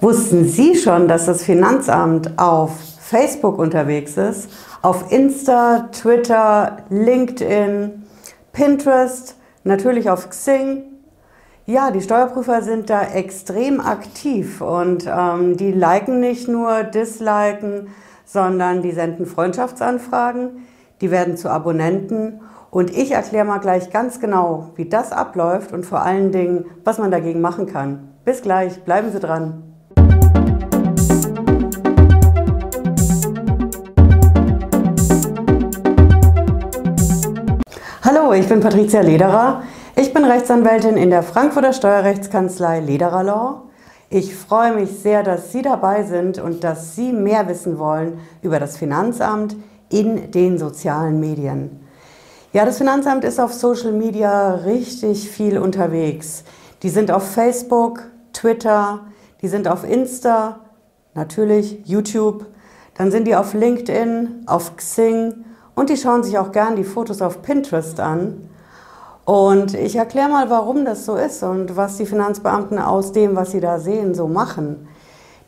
Wussten Sie schon, dass das Finanzamt auf Facebook unterwegs ist, auf Insta, Twitter, LinkedIn, Pinterest, natürlich auf Xing? Ja, die Steuerprüfer sind da extrem aktiv und ähm, die liken nicht nur, disliken, sondern die senden Freundschaftsanfragen, die werden zu Abonnenten und ich erkläre mal gleich ganz genau, wie das abläuft und vor allen Dingen, was man dagegen machen kann. Bis gleich, bleiben Sie dran. Hallo, ich bin Patricia Lederer. Ich bin Rechtsanwältin in der Frankfurter Steuerrechtskanzlei Lederer Law. Ich freue mich sehr, dass Sie dabei sind und dass Sie mehr wissen wollen über das Finanzamt in den sozialen Medien. Ja, das Finanzamt ist auf Social Media richtig viel unterwegs. Die sind auf Facebook, Twitter, die sind auf Insta, natürlich YouTube, dann sind die auf LinkedIn, auf Xing und die schauen sich auch gern die Fotos auf Pinterest an. Und ich erkläre mal, warum das so ist und was die Finanzbeamten aus dem, was sie da sehen, so machen.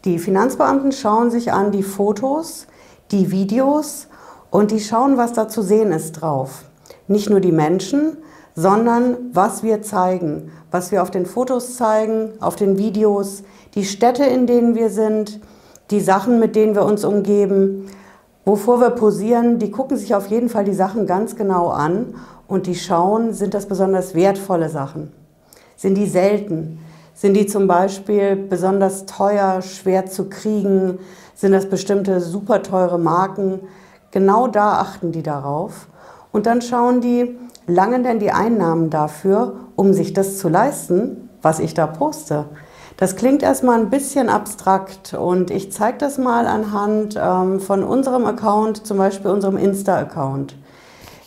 Die Finanzbeamten schauen sich an die Fotos, die Videos und die schauen, was da zu sehen ist drauf nicht nur die Menschen, sondern was wir zeigen, was wir auf den Fotos zeigen, auf den Videos, die Städte, in denen wir sind, die Sachen, mit denen wir uns umgeben, wovor wir posieren, die gucken sich auf jeden Fall die Sachen ganz genau an und die schauen, sind das besonders wertvolle Sachen? Sind die selten? Sind die zum Beispiel besonders teuer, schwer zu kriegen? Sind das bestimmte super teure Marken? Genau da achten die darauf. Und dann schauen die, langen denn die Einnahmen dafür, um sich das zu leisten, was ich da poste. Das klingt erstmal ein bisschen abstrakt und ich zeige das mal anhand ähm, von unserem Account, zum Beispiel unserem Insta-Account.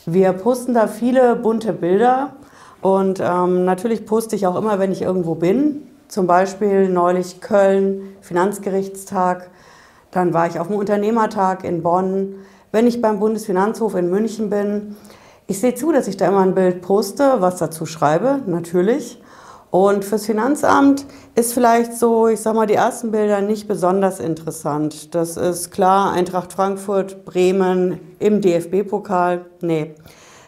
Wir posten da viele bunte Bilder und ähm, natürlich poste ich auch immer, wenn ich irgendwo bin. Zum Beispiel neulich Köln, Finanzgerichtstag. Dann war ich auf dem Unternehmertag in Bonn wenn ich beim Bundesfinanzhof in München bin. Ich sehe zu, dass ich da immer ein Bild poste, was dazu schreibe, natürlich. Und fürs Finanzamt ist vielleicht so, ich sag mal, die ersten Bilder nicht besonders interessant. Das ist klar, Eintracht Frankfurt, Bremen im DFB-Pokal. Nee,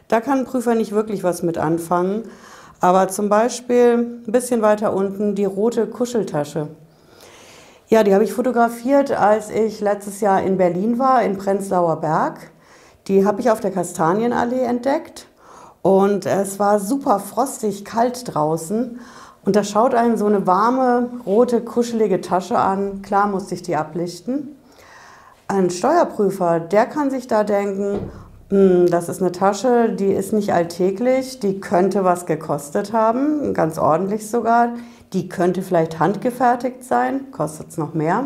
da kann ein Prüfer nicht wirklich was mit anfangen. Aber zum Beispiel ein bisschen weiter unten die rote Kuscheltasche. Ja, die habe ich fotografiert, als ich letztes Jahr in Berlin war, in Prenzlauer Berg. Die habe ich auf der Kastanienallee entdeckt und es war super frostig kalt draußen. Und da schaut einen so eine warme, rote, kuschelige Tasche an. Klar musste ich die ablichten. Ein Steuerprüfer, der kann sich da denken, hm, das ist eine Tasche, die ist nicht alltäglich, die könnte was gekostet haben, ganz ordentlich sogar. Die könnte vielleicht handgefertigt sein, kostet es noch mehr.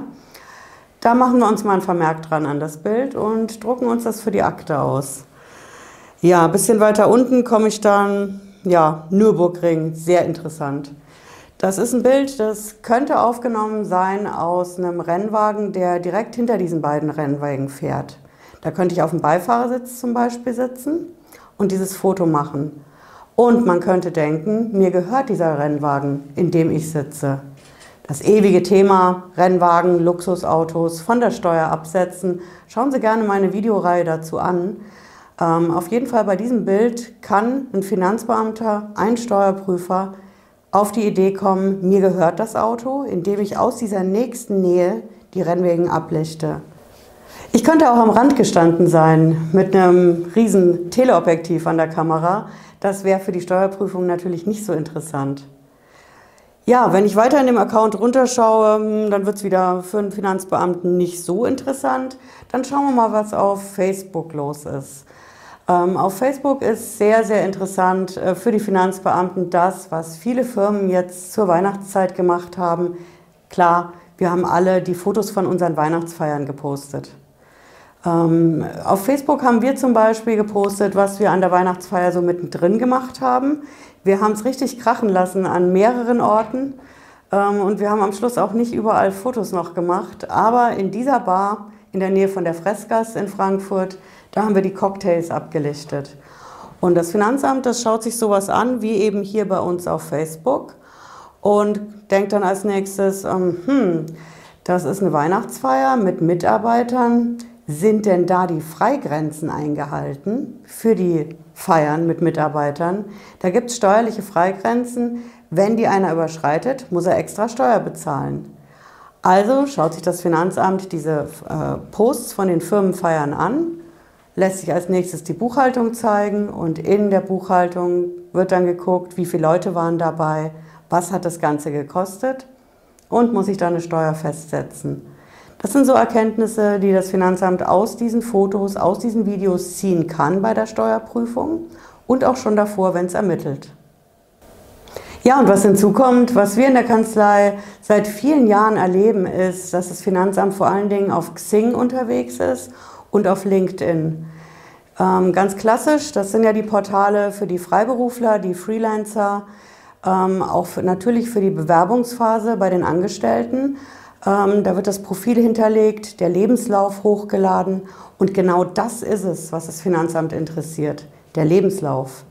Da machen wir uns mal ein Vermerk dran an das Bild und drucken uns das für die Akte aus. Ja, ein bisschen weiter unten komme ich dann, ja, Nürburgring, sehr interessant. Das ist ein Bild, das könnte aufgenommen sein aus einem Rennwagen, der direkt hinter diesen beiden Rennwagen fährt. Da könnte ich auf dem Beifahrersitz zum Beispiel sitzen und dieses Foto machen. Und man könnte denken, mir gehört dieser Rennwagen, in dem ich sitze. Das ewige Thema Rennwagen, Luxusautos, von der Steuer absetzen. Schauen Sie gerne meine Videoreihe dazu an. Ähm, auf jeden Fall bei diesem Bild kann ein Finanzbeamter, ein Steuerprüfer auf die Idee kommen, mir gehört das Auto, indem ich aus dieser nächsten Nähe die Rennwegen ablichte. Ich könnte auch am Rand gestanden sein mit einem riesen Teleobjektiv an der Kamera. Das wäre für die Steuerprüfung natürlich nicht so interessant. Ja, wenn ich weiter in dem Account runterschaue, hm, dann wird es wieder für einen Finanzbeamten nicht so interessant. Dann schauen wir mal, was auf Facebook los ist. Ähm, auf Facebook ist sehr, sehr interessant äh, für die Finanzbeamten das, was viele Firmen jetzt zur Weihnachtszeit gemacht haben. Klar, wir haben alle die Fotos von unseren Weihnachtsfeiern gepostet. Ähm, auf Facebook haben wir zum Beispiel gepostet, was wir an der Weihnachtsfeier so mittendrin gemacht haben. Wir haben es richtig krachen lassen an mehreren Orten ähm, und wir haben am Schluss auch nicht überall Fotos noch gemacht. Aber in dieser Bar in der Nähe von der Freskas in Frankfurt, da haben wir die Cocktails abgelichtet. Und das Finanzamt, das schaut sich sowas an, wie eben hier bei uns auf Facebook und denkt dann als nächstes, ähm, hm, das ist eine Weihnachtsfeier mit Mitarbeitern. Sind denn da die Freigrenzen eingehalten für die Feiern mit Mitarbeitern? Da gibt es steuerliche Freigrenzen. Wenn die einer überschreitet, muss er extra Steuer bezahlen. Also schaut sich das Finanzamt diese äh, Posts von den Firmenfeiern an, lässt sich als nächstes die Buchhaltung zeigen und in der Buchhaltung wird dann geguckt, wie viele Leute waren dabei, was hat das Ganze gekostet und muss ich da eine Steuer festsetzen. Das sind so Erkenntnisse, die das Finanzamt aus diesen Fotos, aus diesen Videos ziehen kann bei der Steuerprüfung und auch schon davor, wenn es ermittelt. Ja, und was hinzukommt, was wir in der Kanzlei seit vielen Jahren erleben, ist, dass das Finanzamt vor allen Dingen auf Xing unterwegs ist und auf LinkedIn. Ähm, ganz klassisch, das sind ja die Portale für die Freiberufler, die Freelancer, ähm, auch für, natürlich für die Bewerbungsphase bei den Angestellten. Ähm, da wird das Profil hinterlegt, der Lebenslauf hochgeladen und genau das ist es, was das Finanzamt interessiert, der Lebenslauf.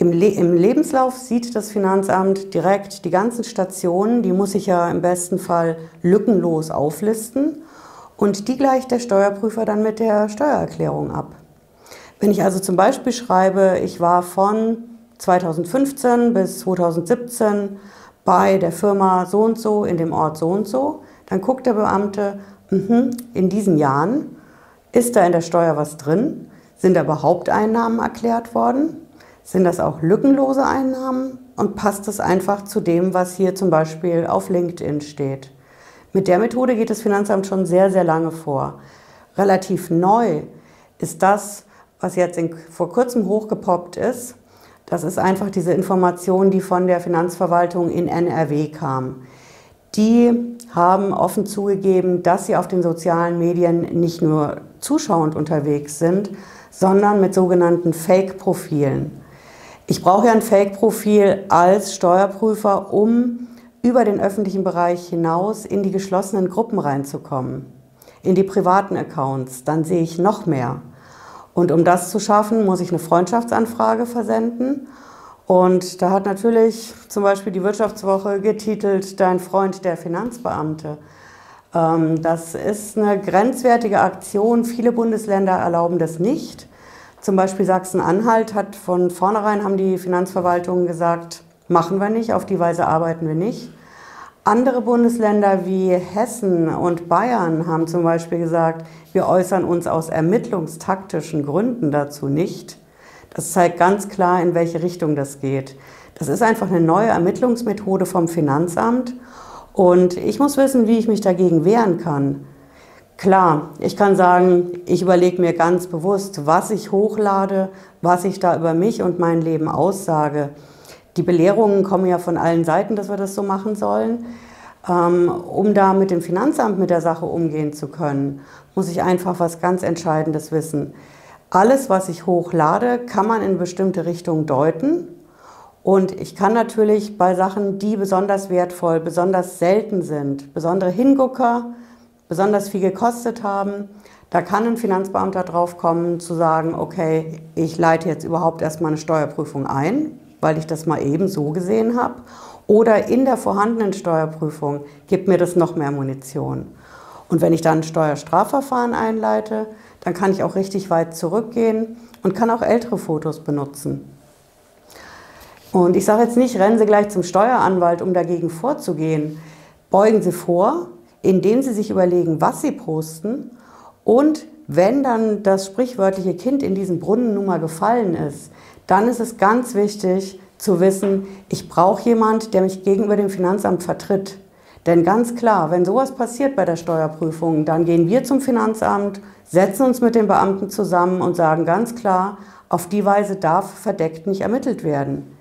Im, Le Im, Lebenslauf sieht das Finanzamt direkt die ganzen Stationen, die muss ich ja im besten Fall lückenlos auflisten und die gleicht der Steuerprüfer dann mit der Steuererklärung ab. Wenn ich also zum Beispiel schreibe, ich war von 2015 bis 2017 bei der Firma so und so in dem Ort so und so, dann guckt der Beamte, mh, in diesen Jahren ist da in der Steuer was drin? Sind da überhaupt Einnahmen erklärt worden? Sind das auch lückenlose Einnahmen? Und passt das einfach zu dem, was hier zum Beispiel auf LinkedIn steht? Mit der Methode geht das Finanzamt schon sehr, sehr lange vor. Relativ neu ist das, was jetzt in, vor kurzem hochgepoppt ist, das ist einfach diese Information, die von der Finanzverwaltung in NRW kam. Die haben offen zugegeben, dass sie auf den sozialen Medien nicht nur zuschauend unterwegs sind, sondern mit sogenannten Fake-Profilen. Ich brauche ja ein Fake-Profil als Steuerprüfer, um über den öffentlichen Bereich hinaus in die geschlossenen Gruppen reinzukommen, in die privaten Accounts. Dann sehe ich noch mehr. Und um das zu schaffen, muss ich eine Freundschaftsanfrage versenden. Und da hat natürlich zum Beispiel die Wirtschaftswoche getitelt, Dein Freund der Finanzbeamte. Ähm, das ist eine grenzwertige Aktion. Viele Bundesländer erlauben das nicht. Zum Beispiel Sachsen-Anhalt hat von vornherein, haben die Finanzverwaltungen gesagt, machen wir nicht, auf die Weise arbeiten wir nicht. Andere Bundesländer wie Hessen und Bayern haben zum Beispiel gesagt, wir äußern uns aus ermittlungstaktischen Gründen dazu nicht. Das zeigt ganz klar, in welche Richtung das geht. Das ist einfach eine neue Ermittlungsmethode vom Finanzamt und ich muss wissen, wie ich mich dagegen wehren kann. Klar, ich kann sagen, ich überlege mir ganz bewusst, was ich hochlade, was ich da über mich und mein Leben aussage. Die Belehrungen kommen ja von allen Seiten, dass wir das so machen sollen. Ähm, um da mit dem Finanzamt mit der Sache umgehen zu können, muss ich einfach was ganz Entscheidendes wissen. Alles, was ich hochlade, kann man in bestimmte Richtungen deuten. Und ich kann natürlich bei Sachen, die besonders wertvoll, besonders selten sind, besondere Hingucker, besonders viel gekostet haben, da kann ein Finanzbeamter drauf kommen zu sagen, okay, ich leite jetzt überhaupt erstmal eine Steuerprüfung ein, weil ich das mal eben so gesehen habe. Oder in der vorhandenen Steuerprüfung gibt mir das noch mehr Munition. Und wenn ich dann ein Steuerstrafverfahren einleite, dann kann ich auch richtig weit zurückgehen und kann auch ältere Fotos benutzen. Und ich sage jetzt nicht, rennen Sie gleich zum Steueranwalt, um dagegen vorzugehen. Beugen Sie vor, indem Sie sich überlegen, was Sie posten und wenn dann das sprichwörtliche Kind in diesen Brunnen nun mal gefallen ist, dann ist es ganz wichtig zu wissen, ich brauche jemand, der mich gegenüber dem Finanzamt vertritt. Denn ganz klar, wenn sowas passiert bei der Steuerprüfung, dann gehen wir zum Finanzamt, setzen uns mit den Beamten zusammen und sagen ganz klar, auf die Weise darf verdeckt nicht ermittelt werden.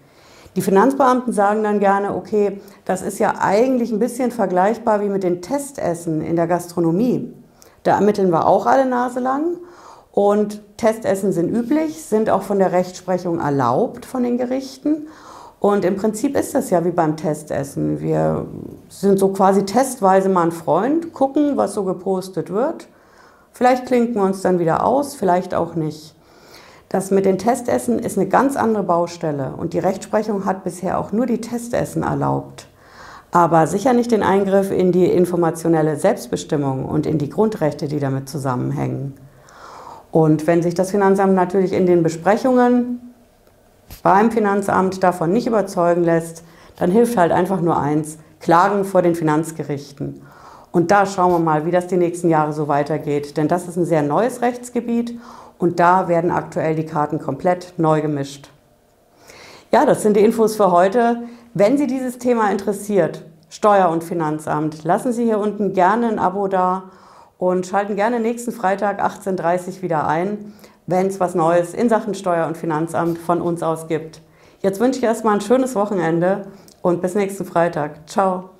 Die Finanzbeamten sagen dann gerne, okay, das ist ja eigentlich ein bisschen vergleichbar wie mit den Testessen in der Gastronomie. Da ermitteln wir auch alle Nase lang und Testessen sind üblich, sind auch von der Rechtsprechung erlaubt von den Gerichten. Und im Prinzip ist das ja wie beim Testessen. Wir sind so quasi testweise mal ein Freund, gucken, was so gepostet wird. Vielleicht klinken wir uns dann wieder aus, vielleicht auch nicht. Das mit den Testessen ist eine ganz andere Baustelle und die Rechtsprechung hat bisher auch nur die Testessen erlaubt. aber sicher nicht den Eingriff in die informationelle Selbstbestimmung und in die Grundrechte, die damit zusammenhängen. Und wenn sich das Finanzamt natürlich in den Besprechungen beim Finanzamt davon nicht überzeugen lässt, dann hilft halt einfach nur eins, Klagen vor den Finanzgerichten. Und da schauen wir mal, wie das die nächsten Jahre so weitergeht. Denn das ist ein sehr neues Rechtsgebiet und da werden aktuell die Karten komplett neu gemischt. Ja, das sind die Infos für heute. Wenn Sie dieses Thema interessiert, Steuer- und Finanzamt, lassen Sie hier unten gerne ein Abo da und schalten gerne nächsten Freitag 18.30 Uhr wieder ein, wenn es was Neues in Sachen Steuer- und Finanzamt von uns aus gibt. Jetzt wünsche ich erstmal ein schönes Wochenende und bis nächsten Freitag. Ciao.